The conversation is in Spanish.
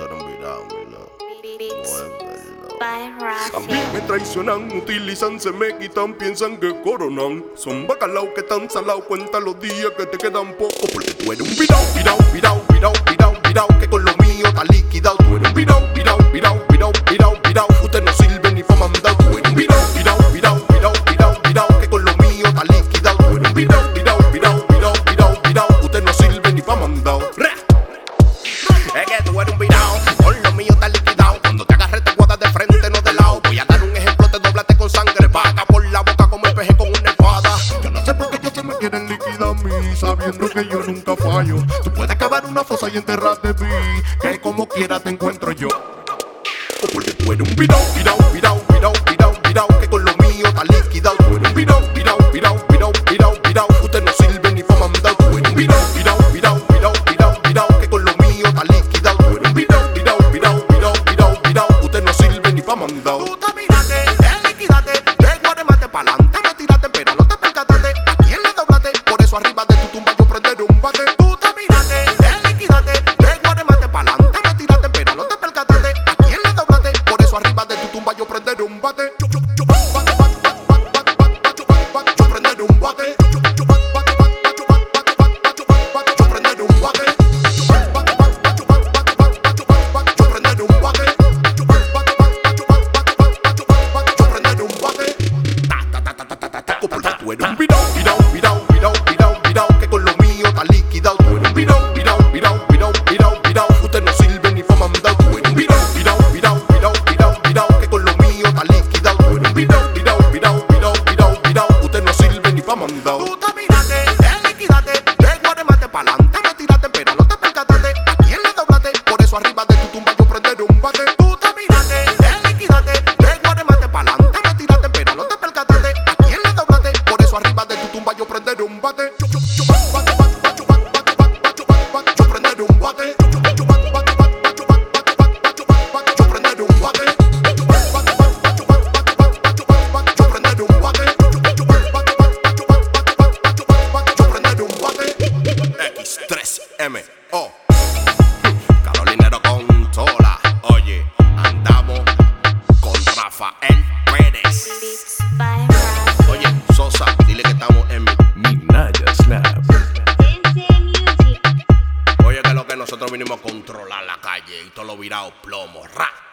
Ustedes miran, a mí me traicionan, utilizan, se me quitan, piensan que coronan. Son bacalao que tan salao, cuenta los días que te quedan poco. Porque tú eres un virao, virao, virao, virao, virao, virao, que con lo mío está liquidado. Tú eres un virao, virao, virao, virao, virao, virao. Usted no sirve ni pa' mandar. Tú eres un virao, virao, virao, virao, virao, virao, que con lo mío está liquidado. Tú eres un virao, virao, virao, virao, virao, virao. Usted no sirve ni pa' mandar. Es que tú eres un virao. sabiendo que yo nunca fallo. Tú puedes cavar una fosa y enterrarte de mí, que como quiera te encuentro yo. Porque tú un. M-O. Carolinero Consola. Oye, andamos con Rafael Pérez. Oye, Sosa, dile que estamos en Minaya Snap. Oye, que lo que nosotros vinimos a controlar la calle y todo lo virado plomo, ra.